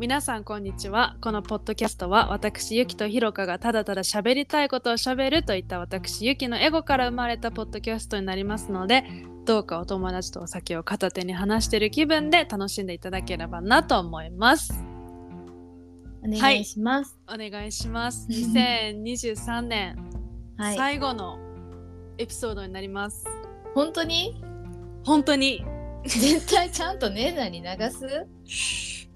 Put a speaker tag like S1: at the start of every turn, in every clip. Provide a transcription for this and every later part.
S1: 皆さんこんにちは。このポッドキャストは私ゆきとひろかがただただ喋りたいことを喋るといった私ゆきのエゴから生まれたポッドキャストになりますのでどうかお友達とお酒を片手に話している気分で楽しんでいただければなと思います。
S2: お願いします。
S1: お願いします。2023年、
S2: はい。
S1: 最後のエピソードになります。
S2: 本当に？
S1: 本当に
S2: 絶対ちゃんと姉さんに流す？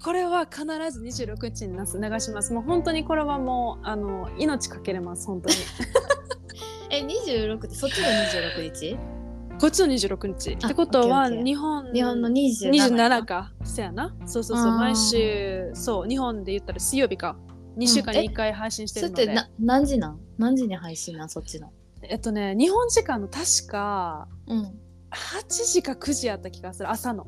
S1: これは必ず26日になす。流します。もう本当にこれはもうあの命かけれます本当に。
S2: え、26ってそっちの26日？
S1: こっちの26日。
S2: あ
S1: ってことは日本
S2: 日本の27
S1: 27か。そやな。そうそうそう。毎週そう。日本で言ったら水曜日か。2週間に1回配信してるので、
S2: それってな何時なん？何時に配信なん？そっちの。
S1: えっとね日本時間の確か
S2: うん。
S1: 8時か9時やった気がする朝の。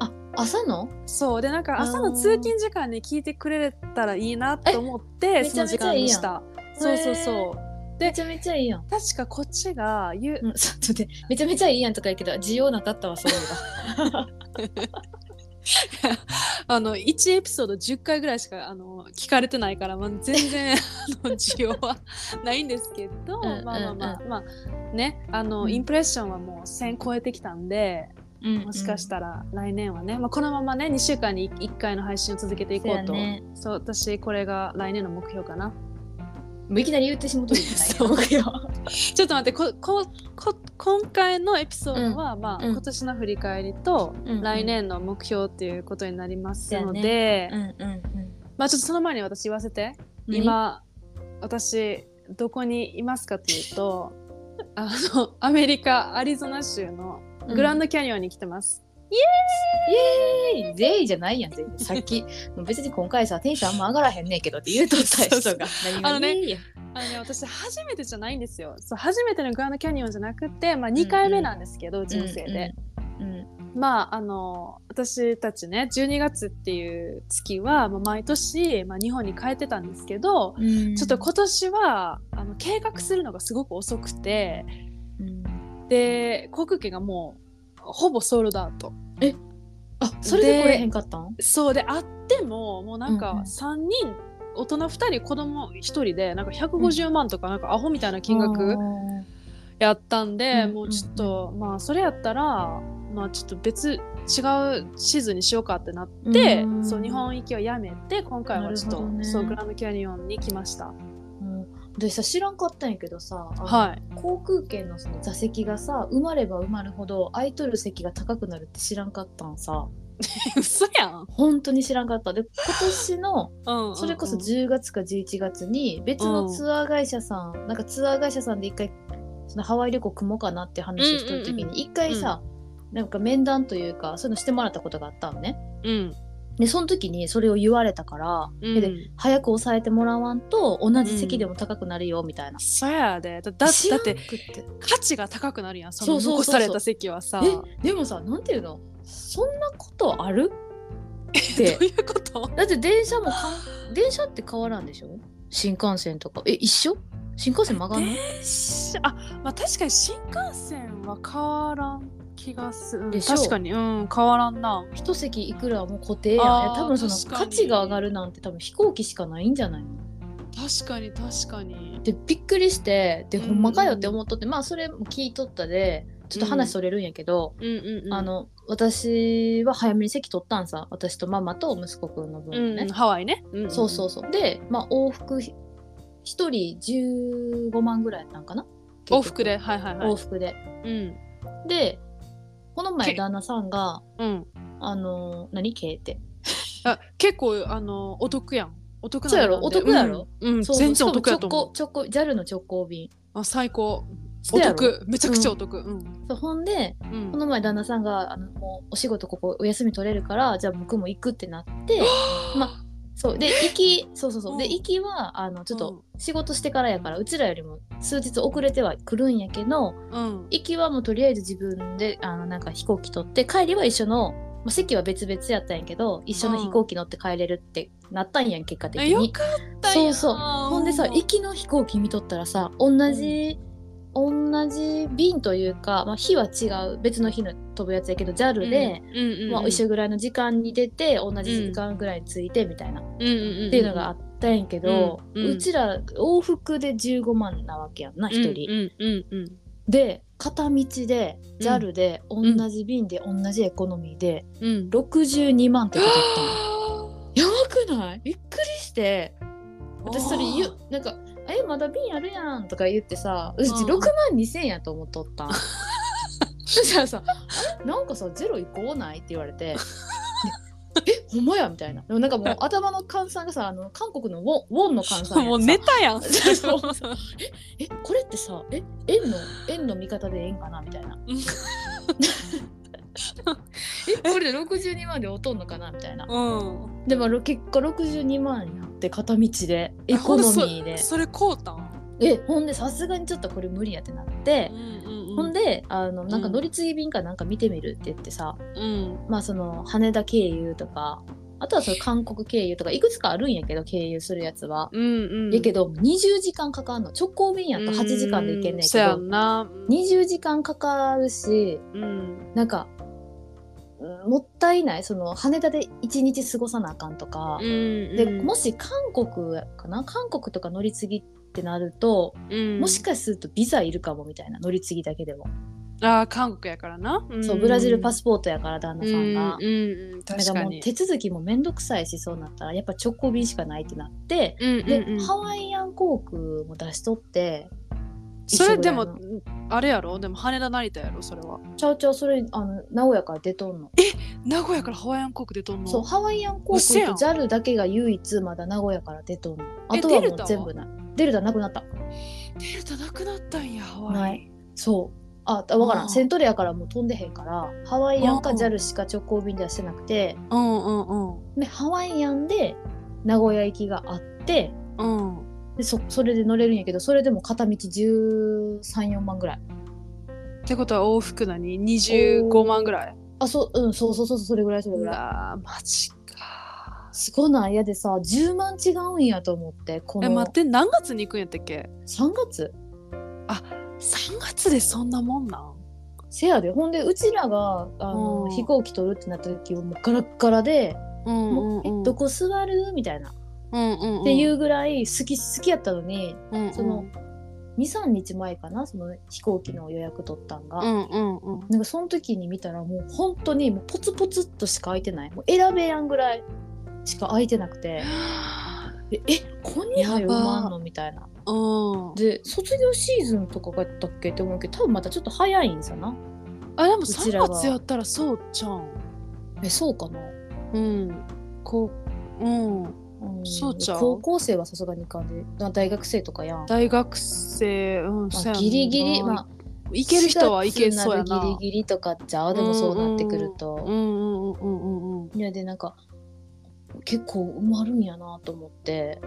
S2: あ、朝の？
S1: そう。でなんか朝の通勤時間に聞いてくれたらいいなと思って
S2: え
S1: その時間にした。そうそうそう。
S2: めちゃめちゃいいやん。
S1: 確かこっちがゆ
S2: うん、ちょっと待って、めちゃめちゃいいやんとか言うけど、需要なかったわ、そういえば。
S1: あの1エピソード10回ぐらいしかあの聞かれてないから、まあ、全然 あの需要はないんですけど
S2: うん
S1: まあまあまあ、まあねあの、
S2: うん。
S1: インプレッションはもう1000超えてきたんでもしかしたら来年はね、まあ、このままね2週間に 1, 回の配信を続けていこうと。
S2: そうやね。
S1: そう私これが来年の目標かな。
S2: もういきなり言ってしもとるじゃない
S1: ちょっと待ってこここ今回のエピソードは、まあ
S2: うん。
S1: 今年の振り返りと、
S2: うん
S1: 来年の目標っていうことになりますので、
S2: うんうんうん。
S1: まあちょっとその前に私言わせて。
S2: 何？
S1: 今私どこにいますかというとあのアメリカアリゾナ州のグランドキャニオンに来てます、
S2: イエーイ。ゼイじゃないやん、ゼイ。さっき、別に今回さ、テンションあんま上がらへんねんけどって言うとった人が。
S1: あのねあのね私初めてじゃないんですよ。そう初めてのグランドキャニオンじゃなくて、まあ、2回目なんですけど、人生で、。
S2: うんうん
S1: まああの私たちね12月っていう月は、まあ、毎年、まあ、日本に帰ってたんですけど、
S2: うん。
S1: ちょっと今年はあの計画するのがすごく遅くて。
S2: うん。
S1: で航空券がもうほぼソールドアウト。
S2: あ、それで来れへんかったん？
S1: そうであってももうなんか
S2: うんうん。
S1: 3人、大人2人子供1人でなんか150万とかなんかアホみたいな金額やったんで、
S2: うん
S1: もうちょっと、まあそれやったらまあちょっと別違うシーズンにしようかってなって、
S2: うん。
S1: そう日本行きをやめて今回はちょっと、
S2: ね。
S1: そうグランドキャニオンに来ました
S2: うん私さ知らんかったんやけどさ、
S1: はい。
S2: 航空券のその座席がさ埋まれば埋まるほど空いとる席が高くなるって知らんかったんさ。
S1: 嘘やん、
S2: 本当に知らんかった。で今年の
S1: うんうん
S2: それこそ10月か11月に別のツアー会社さん、なんかツアー会社さんで一回そのハワイ旅行組もうかなって話をしてる時
S1: うんうん
S2: に一回さ、なんか面談というかそういうのしてもらったことがあったのね。
S1: うん
S2: でその時にそれを言われたから、
S1: うん。
S2: で早く抑えてもらわんと同じ席でも高くなるよみたいな、
S1: そやで。だだ
S2: 知らんく
S1: だって価値が高くなるやんその
S2: そうそうそうそう。
S1: 残された席はさ。
S2: えでもさなんていうの？そんなことある？っ
S1: どう
S2: て
S1: いうこと？
S2: だって電車もかん電車って変わらんでしょ？新幹線とか。え一緒？新幹線曲がんの？
S1: しあまあ確かに新幹線は変わらん気がする。
S2: でしょ。
S1: 確かに。うん変わらんな。
S2: 一席いくらはもう固定や。多分そ
S1: 確かに。
S2: の価値が上がるなんて多分飛行機しかないんじゃないの。
S1: 確かに確かに。
S2: でびっくりしてで
S1: うん。
S2: ほんまかよって思っとって、まあそれも聞いとったでちょっと話それるんやけど、
S1: うんうんうん。
S2: あの私は早めに席取ったんさ私とママと息子くんの分
S1: うん、
S2: ね、
S1: ハワイね、うんうん。
S2: そうそうそう。でまあ往復ひ一人15万ぐらいやったんかな。
S1: 往復ではいはいはい。
S2: 往復で。
S1: うん。
S2: でこの前
S1: け
S2: 旦那さんが
S1: うん。
S2: あの何？系って。
S1: あ結構あのお得やん。お得な
S2: そうやろ？お得やろ？
S1: うん、うん
S2: そう。
S1: 全然お得やと思う。
S2: 直行直行 JAL の直行便。
S1: あ最高。お得。めちゃくちゃお得。うん。
S2: そうほんで
S1: うん。
S2: この前旦那さんがあのもうお仕事ここお休み取れるからじゃあ僕も行くってなって まあそう。で行きそうそうそう。で
S1: うん。
S2: 行きはあのちょっと仕事してからやからうちらよりも数日遅れては来るんやけど
S1: うん。
S2: 行きはもうとりあえず自分であのなんか飛行機取って帰りは一緒の、まあ、席は別々やったんやけど一緒の飛行機乗って帰れるってなったんやん結果的に。
S1: えよかったやん。
S2: そうそう。ほんでさ行きの飛行機見とったらさ同じ、同じ便というか、まあ、日は違う別の日の飛ぶやつやけど JAL で、
S1: うんうんうん
S2: まあ、一緒ぐらいの時間に出て同じ時間ぐらいに着いてみたいな、っていうのがあったんやけど、
S1: う
S2: うん。ちら往復で15万なわけやんな1人。で片道で JAL で同
S1: ん。
S2: じ便で同じエコノミーで
S1: うん。うん
S2: 62万ってことだったの。やばくない？びっくりして。私それ言う なんか「えまだ瓶あるやん」とか言ってさうち
S1: うん。
S2: 6万2,000円やと思っとったん。そしたらさ「あれなんかさゼロいこうない?」って言われて「えほんまや」みたいな。でもなんかもう 頭の換算がさあの韓国のウォンウォンの換算や
S1: もう
S2: さ
S1: ネタやん。
S2: そうえこれってさえ円の円の見方でええんかな？みたいな えこれで62万で劣んのかな？みたいな。
S1: うん。
S2: でもろ結果62万になって片道でエコノミーで。
S1: それこうたん？
S2: えほんでさすがにちょっとこれ無理やってなって、ほんであのなんか
S1: うん。
S2: 乗り継ぎ便かなんか見てみるって言ってさ、
S1: うん。
S2: まあその羽田経由とかあとはその韓国経由とかいくつかあるんやけど経由するやつは。
S1: うんうん。
S2: やけど20時間かかんの。直行便やと8時間で行けんねんけど
S1: ん。な。
S2: 20時間かかるし
S1: うん。
S2: なんかうんもったいない。その羽田で1日過ごさなあかんとか、
S1: うん
S2: でもし韓国かな？韓国とか乗り継ぎってなると、
S1: うん。
S2: もしかするとビザいるかもみたいな乗り継ぎだけでも、
S1: あー韓国やからな。
S2: そうブラジルパ
S1: ス
S2: スポートやから旦那さんが。
S1: うんうんうん確
S2: だかもう手続きもめんどくさいしそうなったらやっぱ直行便しかないってなって、
S1: うん
S2: で、
S1: うんうん。
S2: ハワイアン航空も出しとって
S1: それでもあれやろ？でも羽田成田やろ？それは。
S2: ちゃうちゃうそれあの名古屋から出とんの。
S1: 名古屋からハワイアン航空でとんの？
S2: そうハワイアン航
S1: 嘘やん。
S2: 空と JAL だけが唯一まだ名古屋から出とんの。あ
S1: え
S2: とはも
S1: デルタは？
S2: う全部な。いデルタなくなった。
S1: デルタなくなったんやハワイ。
S2: ない。そう。あ分から
S1: あー。
S2: んセントレアからもう飛んでへんからハワイアンか
S1: あー
S2: JAL しか直行便ではしてなくて。
S1: うんうんうん。
S2: でハワイアンで名古屋行きがあって
S1: うん
S2: でそそれで乗れるんやけどそれでも片道134万ぐらい。
S1: ってことは往復何？25万ぐらい？
S2: あそううんそうそうそうそれぐらいそれ
S1: う
S2: ぐらい。
S1: わーマジか。
S2: すごない？嫌でさ10万違うんやと思ってこの。
S1: え待って何月に行くんやったっけ
S2: ？3月。
S1: 3月でそんなもんなん？
S2: せやで。ほんでうちらがあの、
S1: うん。
S2: 飛行機取るってなった時はもうガラッガラで
S1: うん。
S2: もうえどこ座る？みたいな、
S1: うんうん
S2: っていうぐらい好き好きやったのに
S1: うんうん。
S2: その23日前かなその飛行機の予約取ったんが、
S1: うんうんうん。
S2: なんかその時に見たらもう本当にもうポツポツっとしか空いてない。もう選べやんぐらいしか空いてなくて。でえこんにゃ埋まんのみたいな。
S1: うん。
S2: で卒業シーズンとかがやったっけって思うけど多分またちょっと早いんさな。
S1: あでも3
S2: ちらが
S1: 月やったらそうじゃん。
S2: えそうかな。
S1: うん。こううん
S2: うん
S1: そうちゃう？
S2: 高校生はさすがにいかんでだ大学生とかやん、
S1: 大学生うん
S2: まあ、ギリギリまあ
S1: 行ける人はいけそうや
S2: 4月
S1: な
S2: ギリギリとかじゃあでもそうなってくると、
S1: うんうんうんうんうんうん。
S2: いやでなんか結構埋まるんやなと思って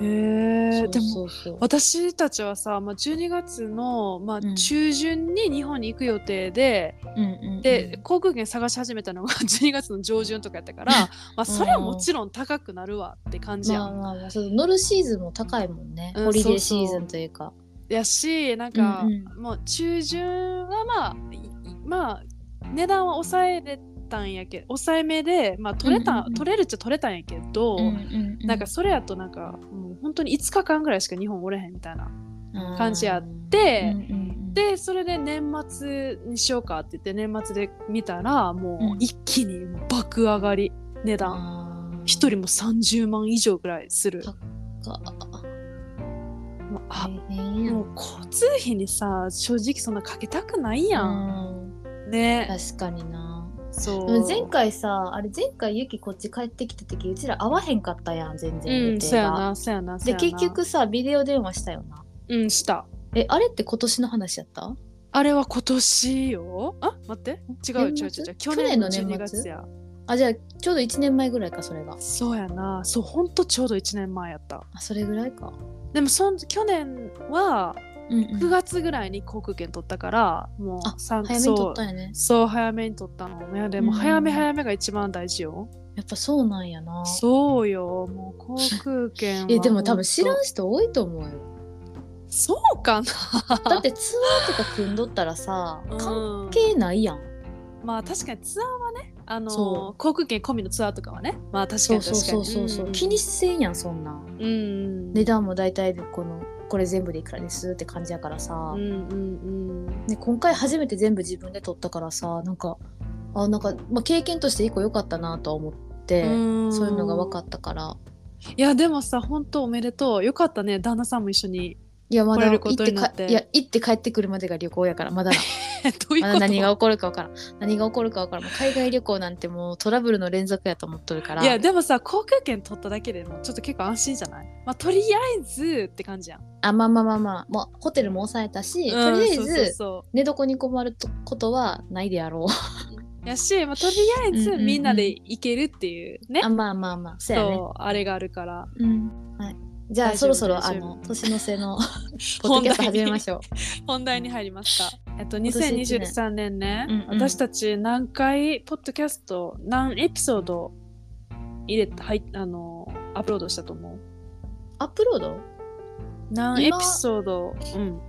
S1: へえでも私たちはさ、まあ、12月の、まあ
S2: うん。
S1: 中旬に日本に行く予定で、
S2: うんうんうん。
S1: で航空券探し始めたのが 12月の上旬とかやったからまあそれはもちろん高くなるわって感じやん。
S2: まあまあ乗るシーズンも高いもんね、
S1: うん
S2: ホリデーシーズンというか。
S1: やしなんか、
S2: うん
S1: もう中旬はまあいまあ値段は抑えれたんやけど抑えめで、まあ、取れた、
S2: うんうんうん。
S1: 取れるっちゃ取れたんやけど、
S2: うんうんうん。
S1: なんかそれやとなんかもう本当に5日間ぐらいしか日本おれへんみたいな感じやって
S2: うんうんうん。
S1: でそれで年末にしようかって言って年末で見たらも
S2: う
S1: うん一気に爆上がり値段。
S2: あー。
S1: 一人も30万以上ぐらいする。
S2: か
S1: もうあ
S2: 大変や
S1: もう交通費にさ正直そんなかけたくないやん、
S2: うん。
S1: ね。
S2: 確かにな
S1: そう。
S2: 前回さあれ前回ゆきこっち帰ってきた時うちら会わへんかったやん全然
S1: うんそやなそやなそ
S2: で
S1: やな。
S2: 結局さビデオ電話したよな。
S1: うんした。
S2: えあれって今年の話やった？
S1: あれは今年よ。あ待って。違う違う違う去年の12
S2: 去年の年末？
S1: 月や。
S2: あじゃあちょうど1年前ぐらいかそれが。
S1: そうやな。そうほんとちょうど1年前やった。
S2: あそれぐらいか。
S1: でもそん去年は
S2: うん、
S1: 9月ぐらいに航空券取ったから、もう
S2: 早めに撮ったんやね。
S1: そうそう早めに取ったの。ねでも
S2: うん
S1: 早め早めが一番大事よ、
S2: やっぱそうなんやな。
S1: そうよ。もう航空券は
S2: えでも多分知ら
S1: ほん
S2: ん人多いと思うよ。
S1: そうかな。
S2: だってツアーとか組んどったらさ関
S1: 関
S2: 係ないやん。
S1: まあ確かにツアーはねあの
S2: そ
S1: 航空券込みのツアーとかはね。まあ確か
S2: そうそう
S1: に確かに
S2: そう。そうそう、
S1: ん。
S2: 気にせんやんそんなん。
S1: うんうん
S2: 値段も大体でこのこれ全部でいくらですって感じやからさ、
S1: うんうんうん。
S2: ね、今回初めて全部自分で取ったからさなんかあなんか、まあ、経験として一個良かったなとは思って、
S1: うん。
S2: そういうのが分かったから。
S1: いやでもさ本当おめでとう。よかったね。旦那さんも一緒に
S2: いやまだ
S1: 来れるこ
S2: 行って。
S1: って
S2: かいや行って帰ってくるまでが旅行やからまだ。な
S1: どういうこと？
S2: 何が起こるか分からん。何が起こるか分からん。海外旅行なんてもうトラブルの連続やと思っとるから。
S1: いやでもさ航空券取っただけでもちょっと結構安心じゃない？まあとりあえずって感じやん。
S2: あまあまあまあまあ、もうホテルも抑えたし、
S1: うん
S2: とりあえず
S1: そ
S2: 寝床に困るとことはないであろう。
S1: う やし、まあ、とりあえず
S2: うんうんうん。
S1: みんなで行けるっていうね、
S2: あまあまあまあ。そうやね。
S1: そうあれがあるから。
S2: うん。はい、じゃあそろそろあの年の瀬の ポッドキャスト始めましょう。
S1: 本題に入りました。えっと、
S2: 今年一年
S1: 2023年ね、
S2: うんうん
S1: 私たち何回、ポッドキャスト、何エピソード入れた、はい、あの、アップロードしたと思う？
S2: アップロード？
S1: 何エピソード、うん。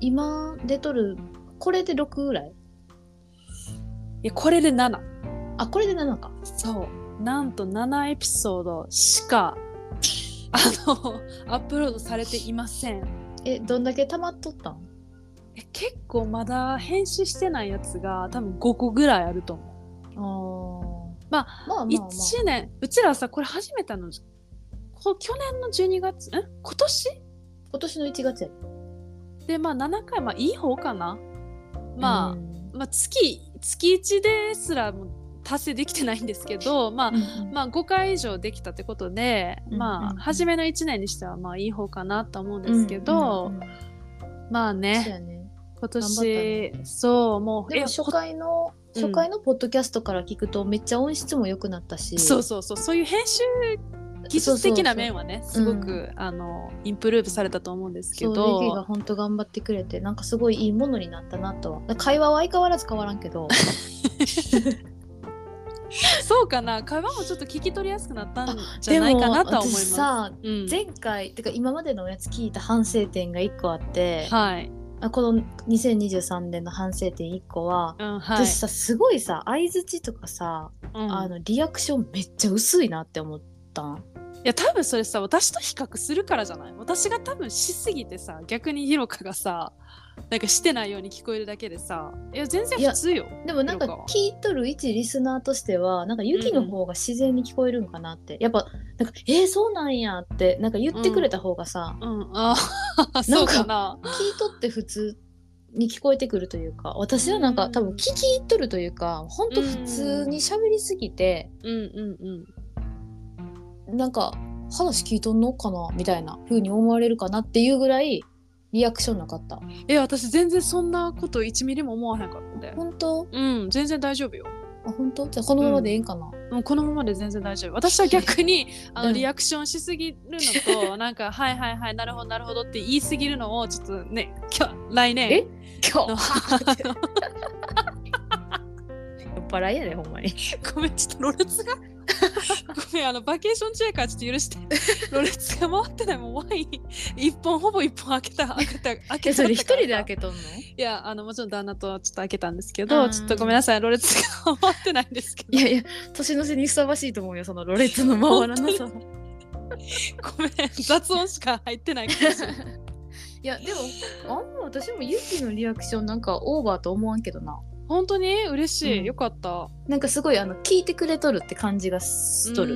S2: 今出とるこれで6ぐらい？
S1: いや、これで7。
S2: あこれで7か。
S1: そう。なんと7エピソードしか、あの、アップロードされていません。
S2: えどんだけ溜まっとったん？
S1: え結構まだ編集してないやつが多分5個ぐらいあると思う。
S2: あー。
S1: まあ
S2: まあまあまあ。
S1: 1年うちらさこれ始めたのこ去年の12月ん今年？
S2: 今年の1月や。
S1: でまあ7回まあいい方かな。まあ、
S2: うん。
S1: まあ月月1ですらも達成できてないんですけどまあ、
S2: うん。
S1: まあ5回以上できたってことで、
S2: うん
S1: まあ
S2: うん。
S1: 初めの1年にしてはまあいい方かなと思うんですけど、まあね。今年、
S2: ね。
S1: そうもう
S2: でも初回の
S1: うん。
S2: 初回のポッドキャストから聞くとめっちゃ音質も良くなったし。
S1: そうそうそうそういう編集技術的な面はね
S2: そうそう
S1: すごく、あのインプルーブされたと思うんですけ
S2: そう
S1: ど
S2: リリーが本当頑張ってくれてなんかすごいいいものになったなと。は会話は相変わらず変わらんけど。
S1: そうかな。会話もちょっと聞き取りやすくなったんじゃないかなとは思います。
S2: 私さ
S1: うん。
S2: 前回てか今までのやつ聞いた反省点が1個あって、
S1: はい、
S2: あこの2023年の反省点1個は、
S1: うんはい。
S2: 私さすごいさ相づちとかさ、
S1: うん。
S2: あのリアクションめっちゃ薄いなって思ったん。
S1: いや多分それさ私と比較するからじゃない？私が多分しすぎてさ逆にひろかがさなんかしてないように聞こえるだけでさいや全然普通よ。
S2: でもなんか聞いとる一リスナーとしてはなんかユキの方が自然に聞こえるんかなって、やっぱなんか「えー、そうなんや」ってなんか言ってくれた方がさ、
S1: うん、あー そうかな。
S2: 聞いとって普通に聞こえてくるというか私はなんか、
S1: うん
S2: 多分聞き入っとるというかほんと普通に喋りすぎて、
S1: うんうんうん。
S2: なんか話聞いとんのかなみたいな風に思われるかなっていうぐらいリアクションなかった
S1: え私全然そんなこと1ミリも思わへんかったで。
S2: 本当？
S1: うん全然大丈夫よ。
S2: あ本当？じゃあこのままでええんかな、
S1: うん、このままで全然大丈夫。私は逆にあの、
S2: うん
S1: リアクションしすぎるのと、なんか、はいはいはい、なるほどなるほどって言いすぎるのを、ちょっとね、今日、来年。
S2: え？今
S1: の
S2: 日酔っ払いやでほんまに
S1: ごめん、ちょっとろれつが。ごめん、あの、バケーション中やからちょっと許して。ろれつが回ってない。もうワイン一本、ほぼ一本開けた、開けた、開
S2: え
S1: けた。
S2: それ一人で開けとんの？
S1: いや、あの、もちろん旦那とちょっと開けたんですけど、
S2: うん
S1: ちょっとごめんなさい、ろれつが回ってないんですけど。
S2: いやいや年の瀬にふさわしいと思うよそのろれつの回らなさ
S1: ごめん、雑音しか入ってないかもしれない。
S2: いやでもあんま私もユキのリアクションなんかオーバーと思わんけどな
S1: 本当に？嬉しい、
S2: うん。
S1: よかった。
S2: なんかすごいあの聞いてくれとるって感じがしとる。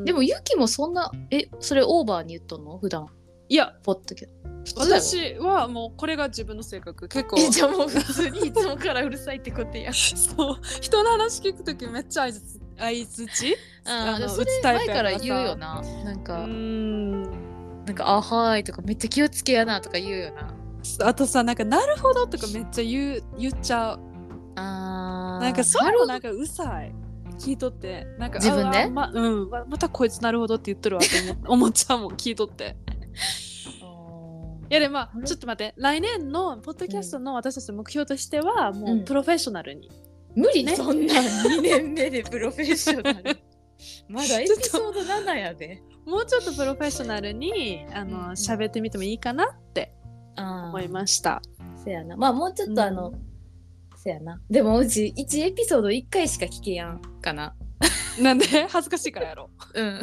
S1: る
S2: でもユキもそんなえそれオーバーに言っとんの？普段。
S1: いや。
S2: ポッドキャ
S1: 私はもうこれが自分の性格。結構。
S2: えじゃあもう普通にいつもからうるさいってことや。
S1: そう。人の話聞くときめっちゃ相づつ相づち？
S2: あ
S1: の
S2: それ前から言うよな。なん
S1: う
S2: か、
S1: ん。
S2: なんか「あはーい」とかめっちゃ気をつけやなとか言うよな。
S1: あとさなんか「なるほど」とかめっちゃ言う言っちゃう
S2: あー。
S1: なんかそういうのなんかうさい。聞いとって。なんか
S2: 自分で？
S1: あまうん。ままたこいつなるほどって言っとるわって思 思っちゃうもん聞いとって。いやでもま
S2: あ
S1: ちょっと待って。来年のポッドキャストの私たちの目標としてはも
S2: う
S1: うん。プロフェッショナルに、
S2: 無理、
S1: ね。
S2: そんなん2年目でプロフェッショナル。まだエピソード7やで。
S1: もうちょっとプロフェッショナルにあの
S2: うん。
S1: 喋ってみてもいいかなって
S2: あ
S1: 思いました。
S2: せやな。まあもうちょっとあの、せやな。でもうち1エピソード1回しか聞けやんかな。
S1: なんで恥ずかしいからやろ。
S2: うん。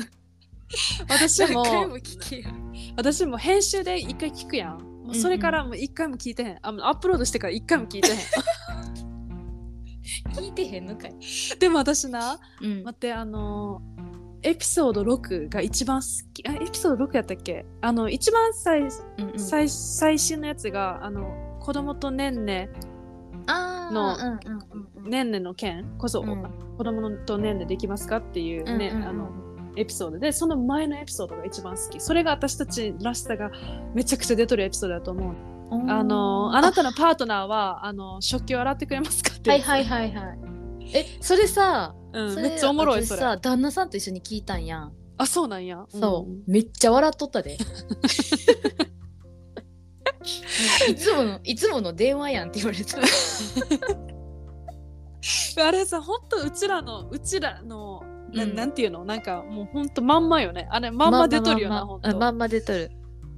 S1: 私も
S2: 何回も聞けやん。
S1: 私も編集で一回聞くやん。もうそれからもう一回も聞いてへん。あもうアップロードしてから一回も聞いてへん。
S2: 聞いてへんのかい、
S1: でも私な、
S2: うん。
S1: 待ってあのエピソード6が一番好き。あエピソード6やったっけ？あの一番最,、
S2: うんうん。
S1: 最最新のやつがあの子供とねんね
S2: あー
S1: のねんねの件こそ、
S2: うん。
S1: 子供とねんねできますかっていうね、
S2: うんうんうん。
S1: あのエピソードでその前のエピソードが一番好き。それが私たちらしさがめちゃくちゃ出とるエピソードだと思う。あのあ。なたのパートナーはあの食器を洗ってくれますかって
S2: はいはいはいはいえそれさ、
S1: うん、めっちゃおもろいそれ。
S2: 旦那さんと一緒に聞いたんやん。
S1: あそうなんや。
S2: そう、
S1: ん。
S2: めっちゃ笑っとったで いつものいつもの電話やんって言われた
S1: あれさ、ほんとうちらの、うちらの、な
S2: うん
S1: なんていうの？なんかもうほんとまんまよね。あれまんま出とるよな、ほんと。
S2: まんま出とる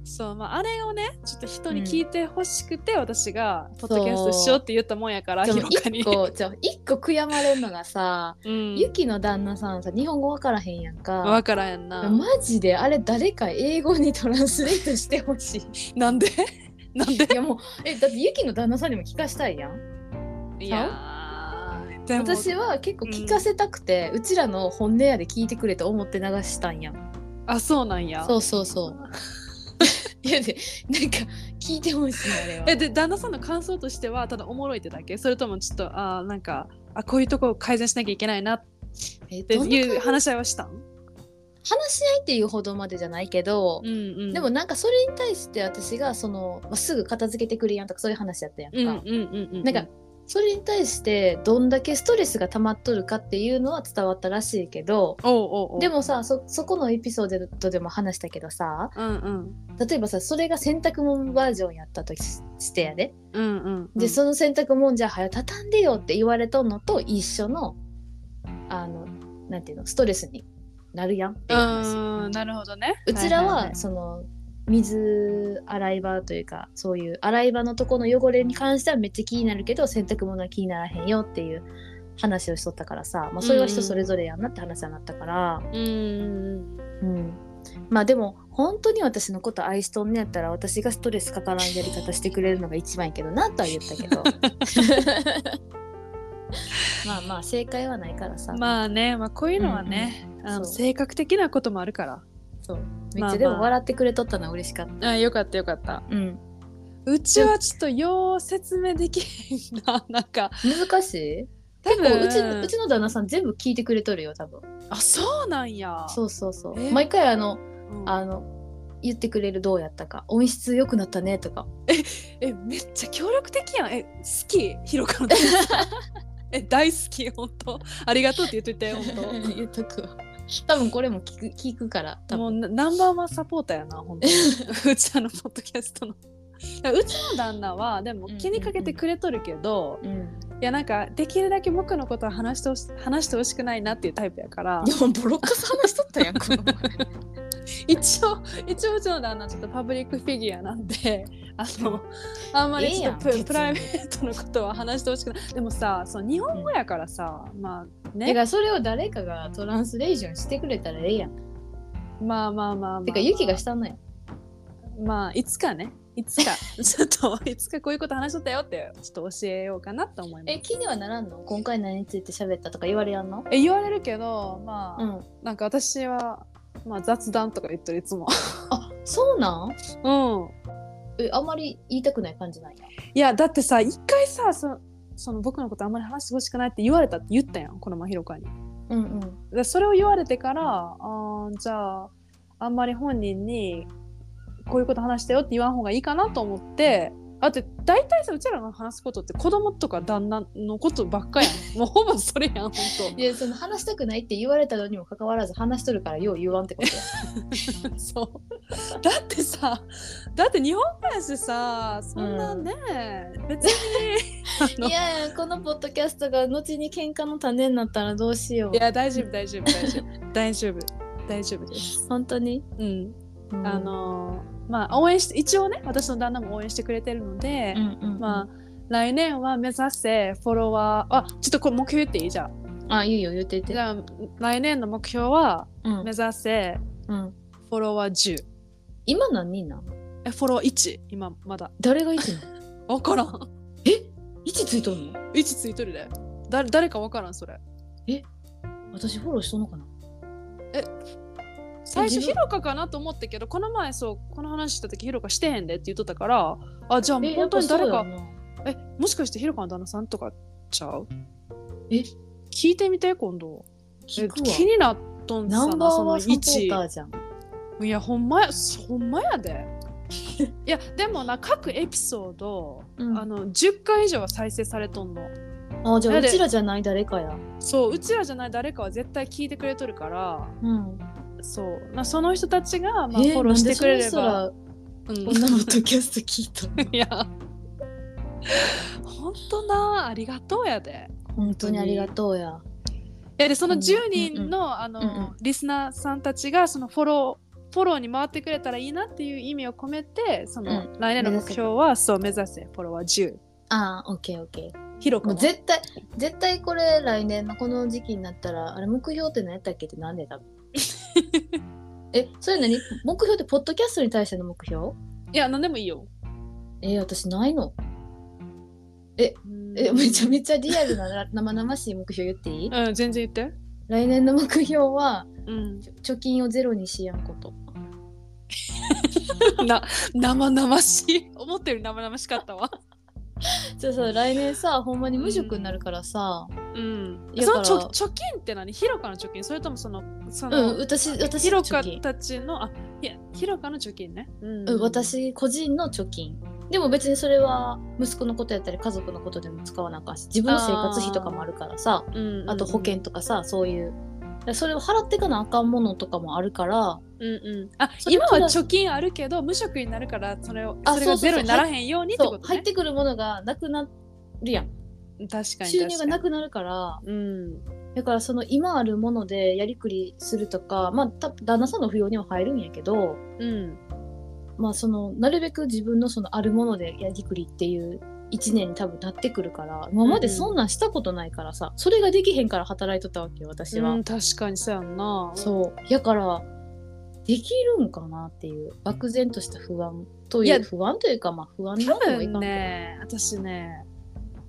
S1: そう、まあ、あれをね、ちょっと人に聞いてほしくて、私が、ポッドキャストしようって言ったもんやから、
S2: 一。個じゃあ一個悔やまれんのがさ、
S1: うん。
S2: ゆきの旦那さんさ日本語わからへんやんか
S1: わからんやんな。
S2: マジであれ誰か英語にトランスレートしてほしい
S1: なんで？なんで？
S2: いやもうえだってゆきの旦那さんにも聞かしたいやん。
S1: いや
S2: 私は結構聞かせたくて、うちらの本音やで聞いてくれと思って流したんや。ん
S1: あ、そうなんや。
S2: そうそうそう。いやでなんか聞いてほしいあれは。
S1: え、で、旦那さんの感想としては、ただおもろいってだけ？それともちょっと、あーなんか、あ、こういうとこ改善しなきゃいけないなっ
S2: え
S1: ていう話し合いはしたん？
S2: 話し合いっていうほどまでじゃないけど、
S1: うんうん。
S2: でもなんかそれに対して私がその、まあ、すぐ片付けてくれやんとかそういう話やったやんか、
S1: うんうんうんうん。
S2: なんかそれに対してどんだけストレスが溜まっとるかっていうのは伝わったらしいけどでもさそそこのエピソードでも話したけどさ
S1: うんうん。
S2: 例えばさそれが洗濯物バージョンやったとししてやで。
S1: うんうん
S2: で、その洗濯物じゃあ早畳んでよって言われとんのと一緒のあのなんていうのストレスになるやんっていう話。
S1: うんなるほどね。
S2: うちらは,、
S1: いいい。
S2: その水洗い場というかそういう洗い場のとこの汚れに関してはめっちゃ気になるけど洗濯物は気にならへんよっていう話をしとったからさ、まあ、それは人それぞれやんなって話になったから、
S1: うん。
S2: うん。まあでも本当に私のこと愛しとんねやったら私がストレスかからんやり方してくれるのが一番やけどなとは言ったけど まあまあ正解はないからさ、
S1: まあね、まあ、こういうのはね、あの
S2: そう。
S1: 性格的なこともあるから。
S2: そう。め
S1: まあまあ
S2: っちゃでも笑ってくれとったのは嬉しかった、
S1: あよかったよかった。
S2: うん、
S1: うちはちょっとよう説明できへんな。なんか。
S2: 難しい？
S1: 多
S2: 結構うち
S1: 分
S2: うちの旦那さん全部聞いてくれとるよ多分。
S1: あそうなんや。
S2: そうそうそう、
S1: え
S2: 毎回あの
S1: うん。
S2: あの言ってくれるどうやったか。音質良くなったねとか。
S1: えめっちゃ協力的やん。え好き？ひろかの え大好き本当。ありがとうって言っといて本
S2: 言っとくわ。多分これも聞く聞くから多
S1: もうなナンバーワンサポーターやな本当に。うちらのポッドキャストの。だからうちの旦那はでも気にかけてくれとるけど、
S2: うん
S1: いやなんかできるだけ僕のことは話してほし話してほしくないなっていうタイプやから。
S2: でもボロッカス話しとったやんこの前
S1: 一応一応うちの旦那ちょっとパブリックフィギュアなんで あのあんまりちょっとプ,、ライベートのことは話してほしくない。でもさその日本語やからさ、まあ
S2: だか
S1: ね
S2: らそれを誰かがトランスレーションしてくれたらええやん。
S1: まあまあまあまあ。
S2: てかユキがしたのよ。
S1: まあいつかね。いつか。ちょっといつかこういうこと話しとったよってちょっと教えようかなと思います。
S2: え気にはならんの？今回何について喋ったとか言われやんの？
S1: え言われるけどまあ、
S2: うん。
S1: なんか私は、まあ、雑談とか言ってるいつも
S2: あそうなん？
S1: うん
S2: えあんまり言いたくない感じなんや。
S1: いやだってさ一回さそその僕のことあんまり話してほしくないって言われたって言ったやんこのまひろかに
S2: うんうん。
S1: でそれを言われてからあーじゃああんまり本人にこういうこと話してよって言わん方がいいかなと思ってだって大体さうちらの話すことって子供とか旦那のことばっかやん。もうほぼそれやんほんと
S2: いやその話したくないって言われたのにもかかわらず話しとるからよう言わんってことや。
S1: そう。だってさだって日本人やしさそんなね、別にあの。
S2: いやいやこのポッドキャストが後に喧嘩の種になったらどうしよう。
S1: い。や大丈夫大丈夫大丈夫大丈夫。大丈夫です。
S2: 本当に、
S1: うん。
S2: うん。
S1: あのーまあ応援して一応ね私の旦那も応援してくれてるので、
S2: うんうんうん。
S1: まあ来年は目指せフォロワーあちょっとこれ目標言っていい？じゃん
S2: あいいよ言ってて。
S1: じゃあ来年の目標は
S2: うん。
S1: 目指せ
S2: うん。
S1: フォロワー10
S2: 今何人なん
S1: えフォロワー1今まだ。
S2: 誰が1なの？
S1: 分からん。
S2: 位置ついとんの
S1: ？1ついとるで。誰誰か分からんそれ。
S2: 私フォローしとんのかな？
S1: 最初ひろかかなと思ったけどこの前そうこの話した時ひろかしてへんでって言っとったからあじゃあ
S2: え
S1: 本当に誰かえもしかしてひろかの旦那さんとかちゃう？
S2: え？
S1: 聞いてみて今度。
S2: 聞く
S1: え気になっとんさ
S2: わナンバー
S1: その
S2: ワンサポータ
S1: 1
S2: ーじゃん。
S1: いやほんまやほんまやで。いやでもな各エピソード、
S2: うん。
S1: あの10回以上は再生されとんの。
S2: あじゃあうちらじゃない誰かや。
S1: そううちらじゃない誰かは絶対聞いてくれとるから。
S2: うん
S1: そう。なその人たちが、まあ、
S2: え
S1: フォローしてくれれば、
S2: 人
S1: うん
S2: らこん。なポッドキャスト聞いたの？
S1: いや。本当なありがとうやで。
S2: 本当に。ありがとうや。
S1: いやでその
S2: うん。
S1: 10人の,、あの
S2: うんうん。
S1: リスナーさんたちがそのフォローフォローに回ってくれたらいいなっていう意味を込めてその、
S2: う
S1: 来年の目標はそう目指せフォロワー10
S2: あーオッケーオッケー。
S1: 広く
S2: 絶対絶対これ来年のこの時期になったらあれ目標って何やったっけってなんで多分えそれ何？目標ってポッドキャストに対しての目標？
S1: いや何でもいいよ。
S2: えー私ないの。えめちゃめちゃリアルなな 生々しい目標言っていい？
S1: うん全然言って。
S2: 来年の目標は
S1: うん。
S2: ちょ貯金をゼロにしやんこと。
S1: な生々しい。思ったより生々しかったわ
S2: じゃあさ来年さほんまに無職になるからさ。
S1: うん。その貯貯金って何？ひろかの貯金？それともそのそ
S2: うん
S1: の、
S2: 私私
S1: ひろかたちのあいやひろかの貯金ね、うん。
S2: うん、私個人の貯金。でも別にそれは息子のことやったり家族のことでも使わなあかんし自分の生活費とかもあるからさ。あと保険とかさそういう。それを払ってかなあかんものとかもあるから
S1: うんうん、あ今は貯金あるけど無職になるからそれを
S2: あ
S1: それがゼロにならへんようにってことね。
S2: 入ってくるものがなくなるやん。
S1: 確かに
S2: 収入がな
S1: く
S2: くなるから。
S1: うん。
S2: だからその今あるものでやりくりするとかまあた旦那さんの扶養には入るんやけど
S1: うん。
S2: まあそのなるべく自分のそのあるものでやりくりっていう1年に多分なってくるから今までそんなんしたことないからさ、それができへんから働いとったわけよ私は、
S1: うん確かにそうやんな。
S2: そう。やからできるんかなっていう漠然とした不安と
S1: いや
S2: いう不安というかまあ不安
S1: 多
S2: なんともいかん
S1: 分ね私ね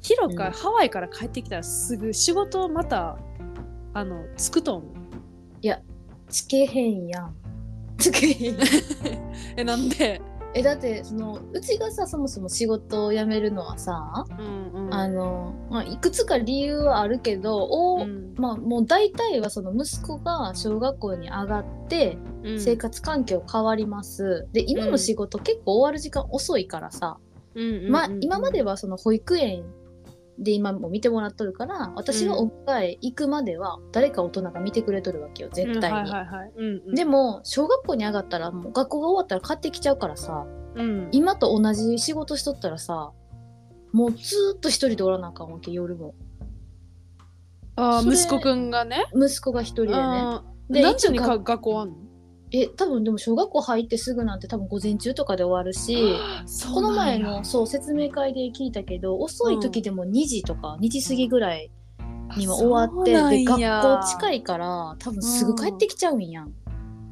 S1: ヒロか、
S2: うん。
S1: ハワイから帰ってきたらすぐ仕事をまたあのつくと思う。
S2: つけへんやん。つけへん。
S1: えなんで？
S2: えだってそのうちがさそもそも仕事を辞めるのはさ、
S1: うんうん。
S2: あの、まあ、いくつか理由はあるけどお、
S1: うん。
S2: まあもう大体はその息子が小学校に上がって
S1: うん。
S2: 生活環境変わります、で今の仕事結構終わる時間遅いからさ、
S1: うんうんうんうん。
S2: まあ今まではその保育園で今も見てもらっとるから私がお迎え行くまでは誰か大人が見てくれとるわけよ絶対に。でも小学校に上がったらもう学校が終わったら買ってきちゃうからさ
S1: うん。
S2: 今と同じ仕事しとったらさもうずーっと一人でおらなあかんわけ夜も。
S1: あー息子くんがね。
S2: 息子が一人でね。で
S1: 何時に学校あんの？
S2: え多分でも小学校入ってすぐなんて多分午前中とかで終わるしこの前のそう説明会で聞いたけど遅い時でも2時とか2時過ぎぐらいには終わってで学校近
S1: い
S2: いから多分すぐ帰ってきちゃうんやん、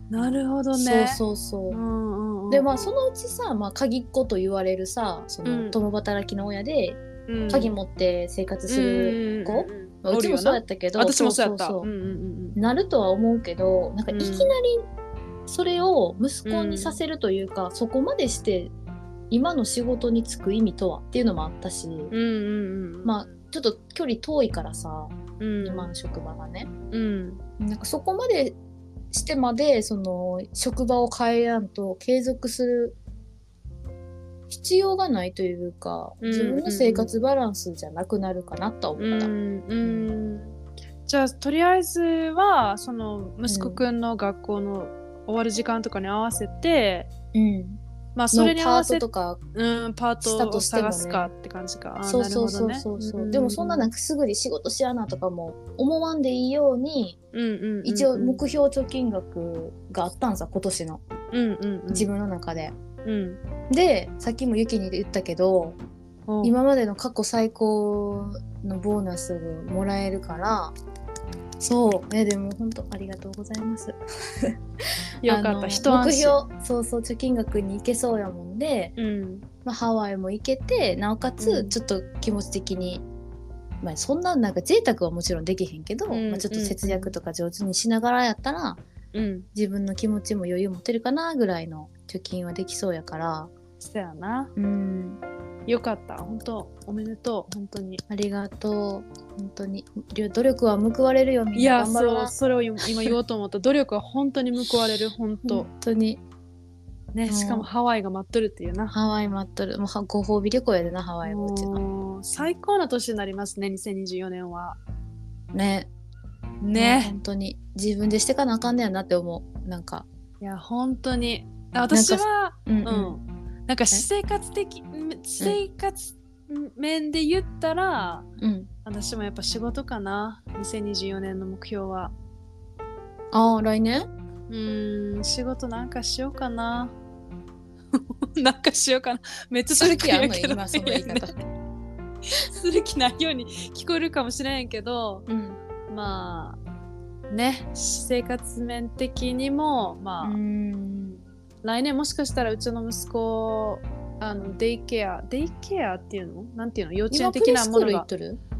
S1: なるほどね。
S2: そうそうそう、
S1: うんうんうん。
S2: でまあそのうちさ、まあ、鍵っ子と言われるさそ
S1: うん。
S2: の共働きの親で
S1: うん。
S2: 鍵持って生活する子、
S1: うんうんうん。
S2: まあうちもそうやったけど
S1: 私もそうやった。
S2: なるとは思うけどなんかいきなりそれを息子にさせるというか、そこまでして今の仕事に就く意味とはっていうのもあったし、
S1: うんうんうん。
S2: まあちょっと距離遠いからさ
S1: うん。
S2: 今の職場がね、
S1: うん。
S2: なんかそこまでしてまでその職場を変えやんと継続する必要がないというか
S1: うん
S2: 自分の生活バランスじゃなくなるかなとは思った。
S1: うんうん。じゃあとりあえずはその息子くんの学校の終わる時間とかに合わせて、
S2: うん。
S1: まあそれに合
S2: のパー
S1: わせて
S2: トとか
S1: うんパー
S2: した
S1: トを探すかって感じか。あー
S2: そうそうそう
S1: なるほどね。
S2: そうそう、でもそんななんかすぐに仕事しやなとかも思わんでいいように、
S1: うんうんうんうん
S2: 一応目標貯金額があったんさ今年の。
S1: うんうんうん。
S2: 自分の中で、
S1: うん。
S2: でさっきもユキに言ったけど
S1: お
S2: 今までの過去最高のボーナスをもらえるからそう。えでも本当ありがとうございます。
S1: よかった。一安
S2: 目
S1: 心
S2: 標そうそう貯金額に行けそうやもんで、
S1: うん。
S2: まあ、ハワイも行けてなおか
S1: うん。
S2: つちょっと気持ち的に、まあ、そんななんか贅沢はもちろんできへんけど、
S1: うん
S2: まあ、ちょっと節約とか上手にしながらやったら
S1: うん。
S2: 自分の気持ちも余裕持てるかなぐらいの貯金はできそうやから。
S1: そやな。
S2: うん
S1: よかった。本当おめでとう。本当に。
S2: ありがとう。本当に。努力は報われるよ。みん
S1: いや
S2: な頑張ろ
S1: そうそれを今今言おうと思った。努力は本当に報われる。本当。
S2: 本当に。
S1: ね
S2: う。ん
S1: しかもハワイが待っとるっていうな。
S2: ハワイ待っとる。もうはご褒美旅行やでなハワイはうちの。
S1: もう最高な年になりますね2024年は。
S2: ね。もう
S1: ね
S2: 本当に。自分でしてかなあかんねやなって思う。なんか。
S1: いや本当に。あ私は
S2: うん。
S1: うん、なんか私生活的生活面で言ったら、
S2: うん。
S1: 私もやっぱ仕事かな。2024年の目標は。
S2: ああ来年？
S1: うーん仕事なんかしようかな。なんかしようかな。めっちゃ
S2: する気あんの？
S1: やけどする気ないように聞こえるかもしれんけど
S2: うん。
S1: まあね生活面的にもまあ、
S2: ん
S1: 来年もしかしたらうちの息子あのデイケアデイケアっていうの？なんていうの？幼稚
S2: 今
S1: 園的なものが。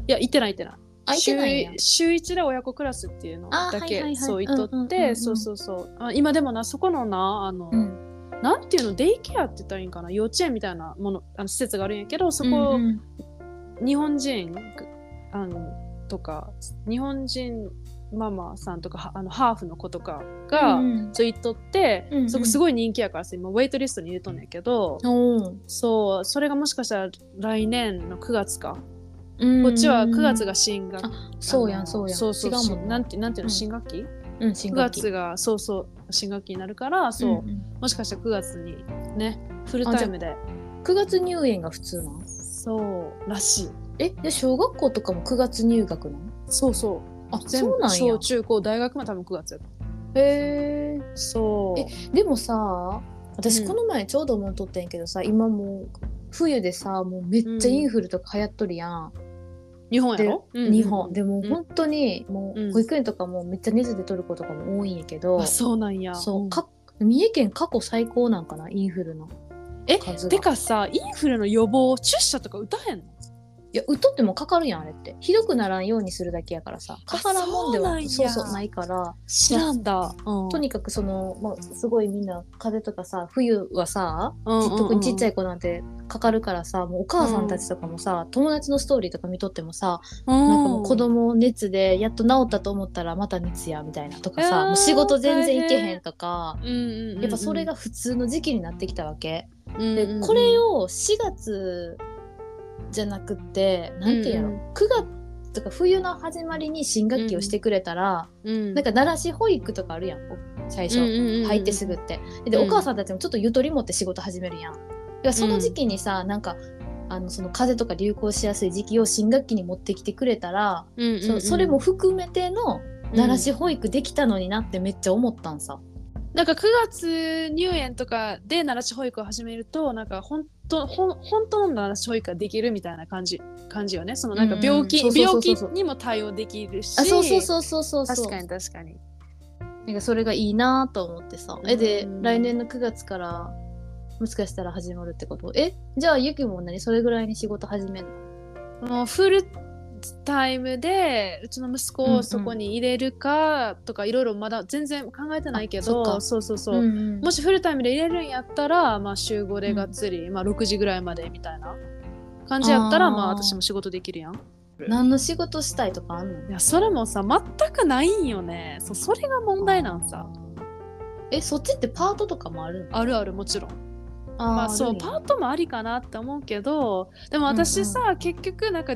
S1: いや行ってない行ってない。週週1で親子クラスっていうの
S2: あ
S1: だけ、
S2: はいはいはい。
S1: そう行っとって、そうそうそう。あ今でもなそこのなあの、
S2: うん。
S1: なんていうの？デイケアって言ったらいいんかな？幼稚園みたいなものあの施設があるんやけどそこ、
S2: うんうん。
S1: 日本人あのとか日本人ママさんとかはあのハーフの子とかが、
S2: うん
S1: そう言っとって、
S2: うんうん。
S1: そこすごい人気やからさ今ウェイトリストに入れとんねんけど、
S2: おー。
S1: そうそれがもしかしたら来年の9月か、
S2: うん
S1: こっちは9月が新学期。
S2: あそうやんそうやん。
S1: そうそう
S2: 違うもん
S1: な。んてなんていうの
S2: うん。
S1: 新学期、
S2: うん新
S1: 9
S2: 学期。
S1: 月がそうそう新学期になるからそう、
S2: んん。
S1: もしかしたら9月にねフルタイムで。
S2: 9月入園が普通なん？
S1: そうらしい。
S2: えで小学校とかも9月入学なの？
S1: そうそう
S2: あ
S1: 全部。
S2: そうなんや。
S1: 小中高大学も多分9月やった。
S2: へえ
S1: そう。
S2: えでもさ
S1: うん。
S2: 私この前ちょうど思っとってんけどさ、今もう冬でさもうめっちゃインフルとか流行っとるやん、
S1: 日本や
S2: で
S1: ろ、うんうんうん。
S2: 日本。でも
S1: うん。
S2: 本当にも
S1: う
S2: うん。保育園とかもめっちゃ熱で取る子とかも多いんやけど、
S1: あそうなんや。
S2: そうか三重県過去最高なんかなインフルの
S1: え
S2: 数が。
S1: てかさインフルの予防注射とか打たへんの？
S2: いや打っとってもかかるやんあれって。ひどくならんようにするだけやからさ。かからんもんでは
S1: そう
S2: そうそうないから。
S1: 知らんだ、うん、
S2: とにかくその、まあ、すごいみんな風邪とかさ冬はさ、
S1: うんうんうん。
S2: 特にちっちゃい子なんてかかるからさもうお母さんたちとかもさ、友達のストーリーとか見とってもさ、なんかもう子供熱でやっと治ったと思ったらまた熱やみたいなとかさ、もう仕事全然行けへんとか、
S1: うんうんうんうん。
S2: やっぱそれが普通の時期になってきたわけ。
S1: うんうんうん。
S2: でこれを4月じゃなくってなんていうの、
S1: うんう
S2: 9月とか冬の始まりに新学期をしてくれたら、
S1: うん。
S2: なんか奈良市保育とかあるやん最初、
S1: うんうんうんうん。
S2: 入ってすぐって。で、
S1: うん。
S2: お母さんたちもちょっとゆとり持って仕事始めるやん。いやその時期にさ、なんかあのその風邪とか流行しやすい時期を新学期に持ってきてくれたら、
S1: うんうんうん。
S2: そそれも含めての奈良市保育できたのになってめっちゃ思ったんさ。
S1: なんか9月入園とかで奈良市保育を始めるとなんか本当本当の奈良市保育ができるみたいな感じ感じよね。そのなんか病気、病気にも対応できるし。
S2: あそうそうそうそうそう
S1: 確かに確かに。
S2: なんかそれがいいなと思ってさ。えで、
S1: うん
S2: 来年の9月からもしかしたら始まるってこと？えじゃあゆきも何？それぐらいに仕事始めんの？
S1: もうフルタイムでうちの息子
S2: うんうん。
S1: をそこに入れるかとかいろいろまだ全然考えてないけど、
S2: あそっか。
S1: そうそうそう、
S2: んん。
S1: もしフルタイムで入れるんやったら、まあ、週5でがっつり、まあ、6時ぐらいまでみたいな。感じやったらまあ私も仕事できるやん。
S2: 何の仕事したいとかあんの？
S1: いやそれもさ全くないんよね。そうそれが問題なんさ。
S2: えそっちってパートとかもあるの？
S1: あるあるもちろん。
S2: あ
S1: まあそうパートもありかなって思うけどでも私さ、結局なんか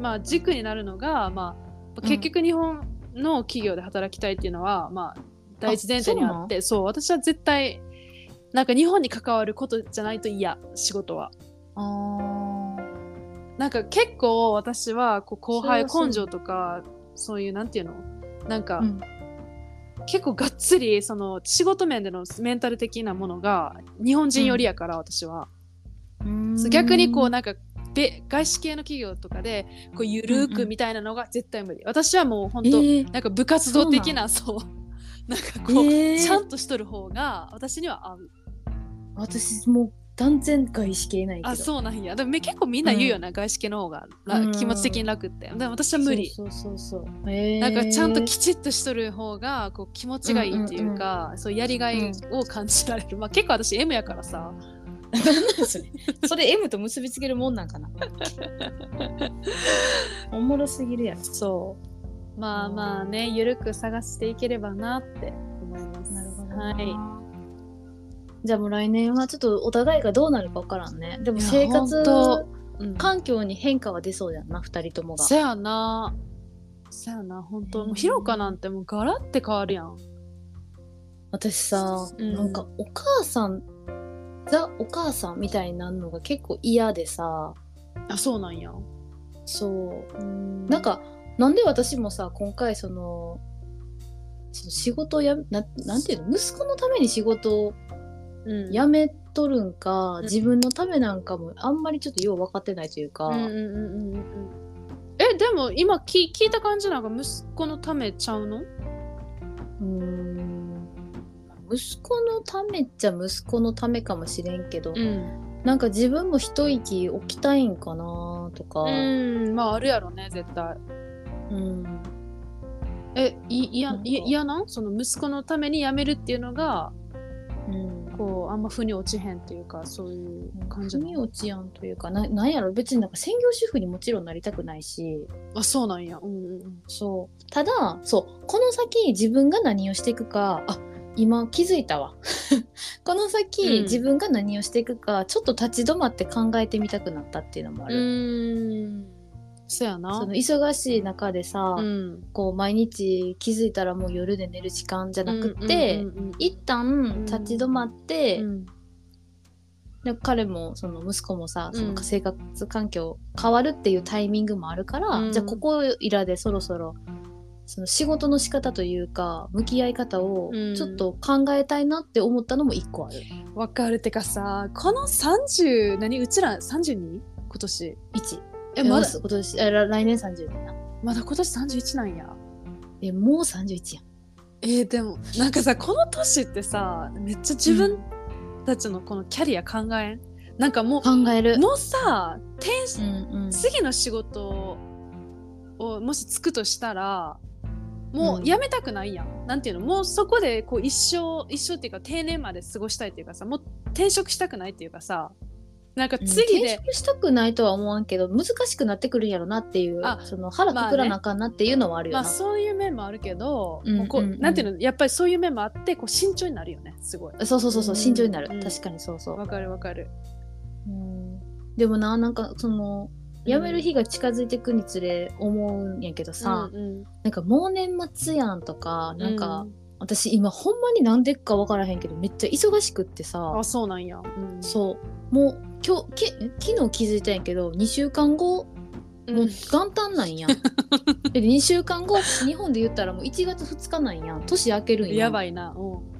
S1: まあ軸になるのがまあ結局日本の企業で働きたいっていうのは、まあ第一前提にあってそう私は絶対なんか日本に関わることじゃないと嫌仕事は。
S2: あー。
S1: なんか結構私はこう後輩根性とかそういうなんていうの？なんか、
S2: うん。
S1: 結構がっつりその仕事面でのメンタル的なものが日本人寄りやから、私は。そう逆にこうなんかべ外資系の企業とかでこうゆるーくみたいなのが絶対無理、私はもう本当、
S2: えー。
S1: なんか部活動的なそうなん。かこう、
S2: えー。
S1: ちゃんとしとる方が私には合う。
S2: 私もう断然外資系ないけど。
S1: あそうなんや。でもめ結構みんな言うよな、外資系の方がら
S2: うん。
S1: 気持ち的に楽って。でも私は無理。
S2: そうそうそうえー。
S1: なんかちゃんときちっとしとる方がこう気持ちがいいっていうか、そうやりがいを感じられる、まあ結構私 M やからさ。
S2: なんなんそれ。それ M と結びつけるもんなんかな。おもろすぎるやろ
S1: そう。まあまあねゆるく探していければなって思います。
S2: なるほど
S1: はい。
S2: じゃあもう来年はちょっとお互いがどうなるか分からんね。でも生活
S1: と。うん。
S2: 環境に変化は出そうやんな2人ともが。
S1: そやな。そやな本当。もうひろかなんてもうガラって変わるやん。
S2: 私さ、
S1: うん。
S2: なんかお母さんザお母さんみたいになるのが結構嫌でさ。
S1: あそうなんや。
S2: そう。
S1: うん。
S2: なんかなんで私もさ今回そのその仕事をやめななんていうの？息子のために仕事を
S1: うん。
S2: 辞めとるんか、
S1: ん。
S2: 自分のためなんかもあんまりちょっとよう分かってないというか、
S1: うんうんうんうんうん。えでも今聞聞いた感じなんか息子のためちゃうの？
S2: うーん息子のためっちゃ息子のためかもしれんけど、
S1: ん。
S2: なんか自分も一息置きたいんかなとか、
S1: うん。まああるやろね絶対。
S2: うん。
S1: えいいや嫌なん？その息子のために辞めるっていうのが
S2: うん。
S1: こうあんま腑に落ちへんっていうかそういう感じ
S2: 腑に落ちやんというかななんやろ？別になんか専業主婦にもちろんなりたくないし。
S1: あそうなんや。うんうんうん。
S2: そう。ただそう。この先自分が何をしていくかあ今気づいたわ。この先、
S1: うん。
S2: 自分が何をしていくかちょっと立ち止まって考えてみたくなったっていうのもあ
S1: う
S2: る、
S1: そやな。
S2: その忙しい中でさ、
S1: うん。
S2: こう毎日気づいたらもう夜で寝る時間じゃなくって、
S1: うん
S2: 一旦立ち止まって、
S1: うん。
S2: で彼もその息子もさそ
S1: うん。
S2: の生活環境変わるっていうタイミングもあるから、
S1: うん。
S2: じゃあここいらでそろそろその仕事の仕方というか向き合い方を
S1: うん
S2: ちょっと考えたいなって思ったのも一個ある。
S1: わかるってかさこの30何うちら 32? 今年
S2: 1
S1: えまだ？
S2: 今年えら来年30年な。
S1: まだ今年31なんや
S2: えもう31やん。
S1: えーでもなんかさこの年ってさめっちゃ自分たちのこのキャリア考えん？なんかもう
S2: 考える。
S1: もうさ転
S2: うんうん
S1: 次の仕事をもしつくとしたらも
S2: う
S1: うん辞めたくないやん、なんていうの？もうそこでこう一生一生っていうか定年まで過ごしたいっていうかさもう転職したくないっていうかさなんか次
S2: 転
S1: で、
S2: 職したくないとは思わんけど難しくなってくるんやろなっていう
S1: あ
S2: その腹くくらなあかんなっていうのはあるよな。
S1: まあそういう面もあるけど、
S2: うん
S1: もうこう
S2: うんうん。
S1: なんていうの？やっぱりそういう面もあってこう慎重になるよねすごい。
S2: そうそうそうそう慎重になる、
S1: うん。
S2: 確かにそうそう。
S1: わかるわかる。
S2: うん。でもななんかその辞める日が近づいてくにつれ思うんやけどさ、
S1: うんうん。
S2: なんかもう年末やんとかなんか、私今ほんまになんでか分からへんけどめっちゃ忙しくって
S1: うん
S2: さ。
S1: あそうなんや、うん。
S2: そう。もう今日け昨日気づいたんやけど2週間後
S1: うん。
S2: もう元旦なんや。ん で2週間後日本で言ったらもう1月2日なんや。ん年明けるんや。ん
S1: やばいな。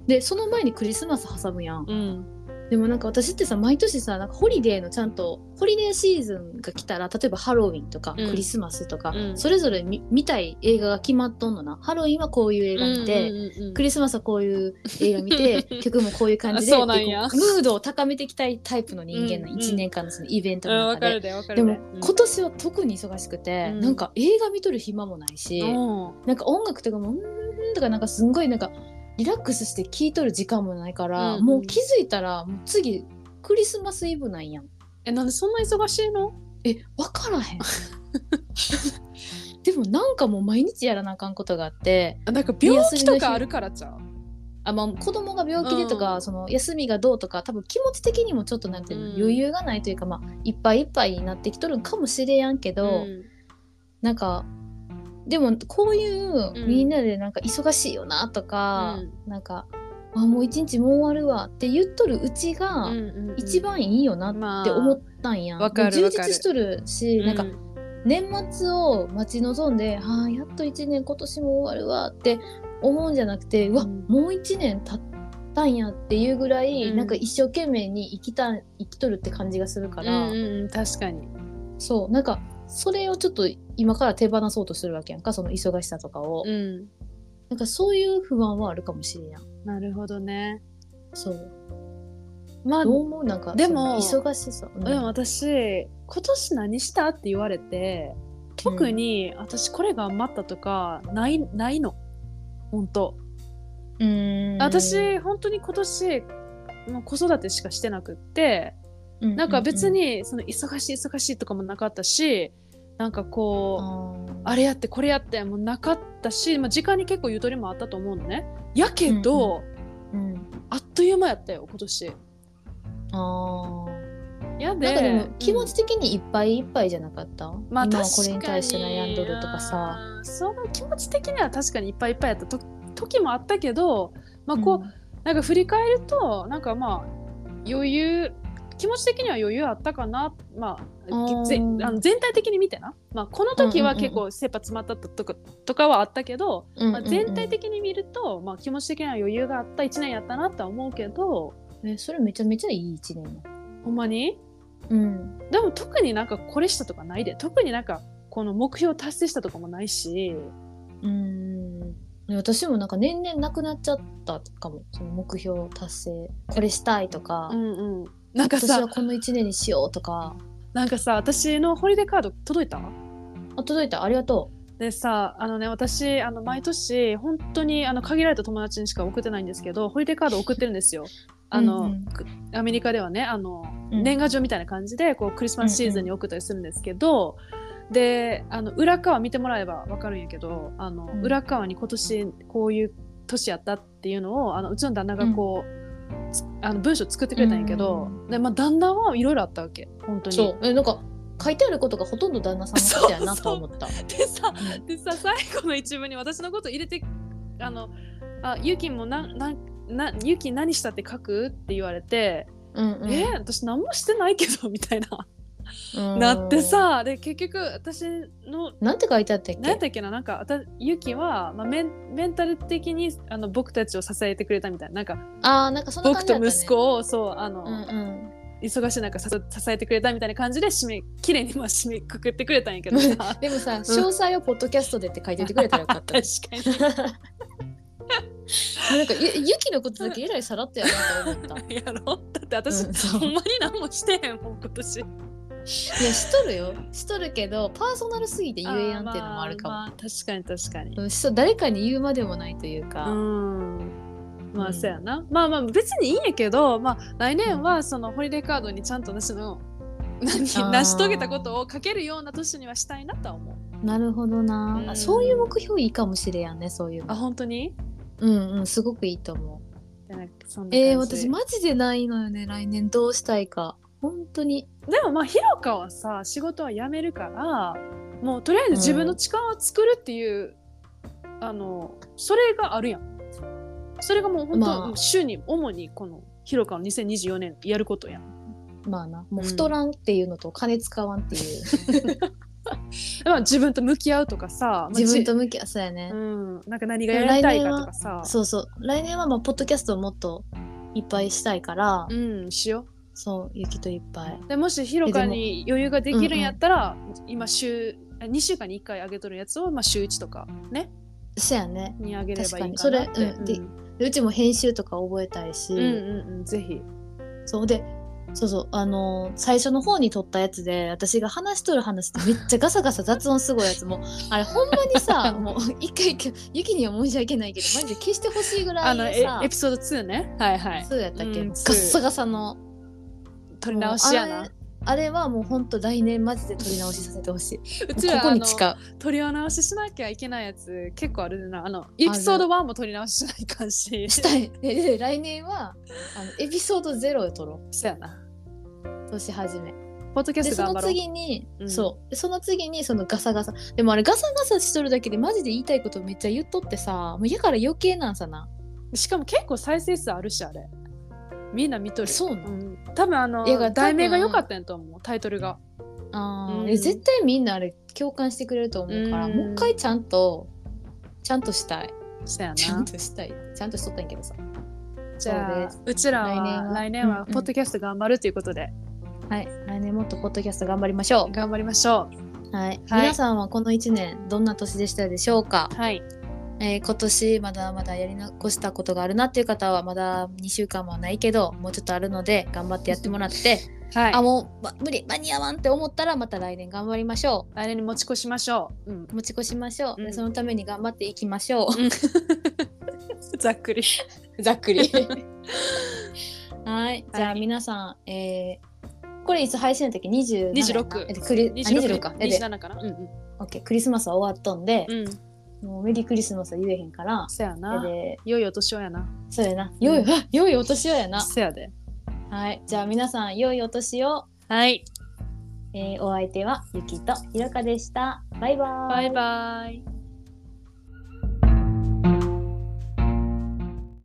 S2: でその前にクリスマス挟むやん
S1: うん、うん
S2: でもなんか私ってさ毎年さなんかホリデーのちゃんとホリデーシーズンが来たら例えばハロウィンとか
S1: うん。
S2: クリスマスとか、
S1: うん。
S2: それぞれ見見たい映画が決まっとんのな。ハロウィンはこういう映画見て、
S1: うんうんうんうん。
S2: クリスマスはこういう映画見て 曲もこういう感じで
S1: あそうなんや。
S2: でこうムードを高めていきたいタイプの人間の
S1: うんうん
S2: 1年間のそのイベントの中で。
S1: るでわかる。
S2: でも
S1: うん。
S2: 今年は特に忙しくて、
S1: うん。
S2: なんか映画見とる暇もないし、
S1: うん。
S2: なんか音楽とかも「うーん」とかなんかすんごいなんかリラックスして聴いとる時間もないから、
S1: うん
S2: もう気づいたらもう次クリスマスイブなんやん。
S1: えなんでそんな忙しいの？
S2: え分からへん。でもなんかもう毎日やらなあかんことがあって
S1: あなんか病気とかあるからじゃん
S2: あ、まあ、子供が病気でとか、
S1: うん。
S2: その休みがどうとか多分気持ち的にもちょっとなんていうの、
S1: うん。
S2: 余裕がないというか、まあ、いっぱいいっぱいになってきとるんかもしれやんけど、
S1: うん。
S2: なんかでもこういう
S1: うん。
S2: みんなでなんか忙しいよなとか、なんかあもう一日もう終わるわって言っとるうちが、
S1: うんうんうん。
S2: 一番いいよなって思ったんや、充実しとるし、なんか
S1: う
S2: 年末を待ち望んで「はあやっと1年今年も終わるわ」って思うんじゃなくてうわ
S1: うん
S2: もう1年経ったんやっていうぐらい、
S1: うん。
S2: なんか一生懸命に生きた生きとるって感じがするから、
S1: うんうんうん確かに。
S2: そうなんかそれをちょっと今から手放そうとするわけやんかその忙しさとかを、
S1: うん。
S2: なんかそういう不安はあるかもしれんやん。
S1: なるほどね。
S2: そう。
S1: まあ
S2: どう思う？なんか
S1: でも
S2: 忙しさ、うん。
S1: でも私今年何したって言われて特に私これ頑張ったとかないないの。本当。
S2: うーん。
S1: 私本当に今年もう子育てしかしてなくってなんか別にその忙しい忙しいとかもなかったしなんかこう
S2: あ
S1: れやってこれやってもなかったし、まあ、時間に結構ゆとりもあったと思うのね。やけど、
S2: うん
S1: あっという間やったよ今年。
S2: あ
S1: やで
S2: ーなんかでも気持
S1: うん
S2: ち的にいっぱいいっぱいじゃなかった、
S1: まあ
S2: 今は
S1: 確かに
S2: これに対して悩んどるとかさ。
S1: うんその気持ち的には確かにいっぱいいっぱいやったと時もあったけどまあこう、なんか振り返るとなんかまあ余裕気持ち的には余裕あったかな。ま
S2: あ
S1: ぜあの全体的に見てな、まあ、この時は結構切羽詰まったとかとかはあったけど、
S2: うん
S1: まあ、全体的に見ると、まあ、気持ち的には余裕があった1年やったなとは思うけど
S2: えそれめちゃめちゃいい一年や。
S1: ほんまに？
S2: うん。
S1: でも特になんかこれしたとかないで。特になんかこの目標達成したとかもないし。
S2: うん。私もなんか年々なくなっちゃったかも。その目標達成これしたいとか、
S1: うんうんなんかさ
S2: 私はこの1年にしようとか。
S1: なんかさ私のホリデーカード届いた？
S2: あ届いた。ありがと
S1: でさあのね私あの毎年本当にあの限られた友達にしか送ってないんですけどホリデーカード送ってるんですよ。あの、
S2: うん。うん
S1: くアメリカではねあの、
S2: うん。
S1: 年賀状みたいな感じでこうクリスマスシーズンに送ったりするんですけど、であの裏側見てもらえば分かるんやけどあの、
S2: うん。
S1: 裏側に今年こういう年やったっていうのをあのうちの旦那がこう、つあの文章作ってくれたんやけど、でまあ、旦那はいろいろあったわけ。本当に。
S2: そう。えなんか書いてあることがほとんど旦那さんのことやなと思った。
S1: でさ
S2: うん。
S1: でさ最後の一文に私のこと入れてあのあゆきもなななゆき何したって書くって言われて、
S2: うんうん。
S1: え私何もしてないけどみたいな、
S2: うん
S1: なってさで結局私の
S2: なんて書いてあったっけ？
S1: 何やっけな？なんかあたゆきは、まあ、メンメンタル的にあの僕たちを支えてくれたみたいな。なんか
S2: あーなんかそ
S1: 僕と息子をそうあの、
S2: うんうん。
S1: 忙しい中支え支えてくれたみたいな感じで締め綺麗にまあ締めくくってくれたんやけどさ。
S2: でもさ詳細をポッドキャストでって書いててくれたらよかった。
S1: 確かに。
S2: なんかゆゆきのことだけえらいさらっとやなと思った。
S1: やろだって私、
S2: うん
S1: ほんまに何もしてへんもん今年。
S2: いやしとるよ。しとるけどパーソナルすぎて言えやんっていうのもあるかも。
S1: まあまあ確かに確かに。
S2: 誰かに言うまでもないという
S1: う
S2: か。
S1: ん。まあ
S2: うん
S1: そうやな、まあまあ別にいいんやけどまあ来年はそのホリデーカードにちゃんと私の 成し遂げたことを書けるような年にはしたいなとは思う。
S2: なるほどな、
S1: うん。
S2: あそういう目標いいかもしれやんねそういう
S1: あ
S2: の。
S1: 本当に？
S2: うんうんすごくいいと思う。えー、私マジでないのよね来年どうしたいか。本当に。
S1: でもまあひろかはさ仕事は辞めるからもうとりあえず自分の力を作るっていう、あのそれがあるやんそれがもう本当、
S2: まあ
S1: 週に主にこのひろかの2024年やることやん
S2: まあなもう太らんっていうのと金使わんっていう、
S1: まあ自分と向き合うとかさ、まあ
S2: 自分
S1: じ
S2: と向き合うそうやね、
S1: うん、なんか何がやりたいかとかさ
S2: そうそう来年はまあポッドキャストをもっといっぱいしたいから、
S1: うんしよ
S2: そうゆきといっぱい。う
S1: でもしひろかに余裕ができるんやったら、今週2週間に1回上げとるやつを、まあ、週1とかね。
S2: そうやね。
S1: に上げればいい
S2: それうん。で
S1: うん。
S2: でうちも編集とか覚えたいし、
S1: うんうんうんぜひ。
S2: そうでそうそうあのー最初の方に撮ったやつで私が話しとる話ってめっちゃガサガサ雑音すごいやつ。もあれほんまにさ もう一回一回ゆきには申し訳ないけどマジで消してほしいぐら
S1: あのえ
S2: いさ
S1: エピソード2ね。はいはい。
S2: そうやったっけ、
S1: うん
S2: ガッサガサの
S1: 撮り直しやな
S2: あれはもうほんと来年マジで撮り直しさせてほしい。
S1: うち
S2: こ
S1: らあの
S2: こに誓う。
S1: 撮り直ししなきゃいけないやつ結構あるなあのエピソード1も撮り直ししないかんし
S2: したい。来年はあのエピソードゼロを撮ろ
S1: そうやな
S2: う。年始め。
S1: ポッドキャスト頑張ろう
S2: 次に、
S1: うん
S2: そうでその次にそのガサガサでもあれガサガサしとるだけでマジで言いたいことめっちゃ言っとってさもうやから余計なんさな
S1: しかも結構再生数あるしあれみんな見とる
S2: そうなの
S1: ん、多分あの題名が良かったんやと思う。タイトルが。
S2: あー、
S1: うん。
S2: え絶対みんなあれ共感してくれると思うから、
S1: うん。
S2: もう一回ちゃんとちゃんとしたい。
S1: そや
S2: ちゃん
S1: な
S2: としたい。ちゃんとしとったんやけどさ。
S1: じゃあ
S2: そう
S1: ちらは
S2: 来年は。
S1: ポッドキャスト頑張るということで、
S2: はい。来年もっとポッドキャスト頑張りましょ
S1: 頑張りましょ
S2: う。はい、
S1: はい
S2: 皆さんはこの1年どんな年でしたでしょうか？
S1: うはい
S2: えー今年まだまだやり残したことがあるなっていう方はまだ2週間もないけどもうちょっとあるので頑張ってやってもらって、
S1: はい。
S2: あもう、ま、無理間に合わんって思ったらまた来年頑張りましょ
S1: 来年に持ち越しましょう、うん、
S2: う持ち越しましょう、
S1: うん。
S2: でそのために頑張っていきましょ
S1: ざっくり。
S2: う ざっくり。はい。じゃあ
S1: はい
S2: 皆さん、えーこれいつ配信の時？27
S1: 26
S2: えでクリあ26か。えで。
S1: 27かな？うんうん。
S2: オッケー。クリスマスは終わっとんで、
S1: うん
S2: もうメリークリスマスは言えへんから。
S1: そやな。
S2: えで
S1: 良いお年をやな。
S2: そうやな。良い、あ 良いお年をやな。
S1: そやで。
S2: はい。じゃあ皆さん良いお年を。
S1: はい。
S2: えーお相手はゆきとひろかでした。バイバーイ。
S1: バイバイ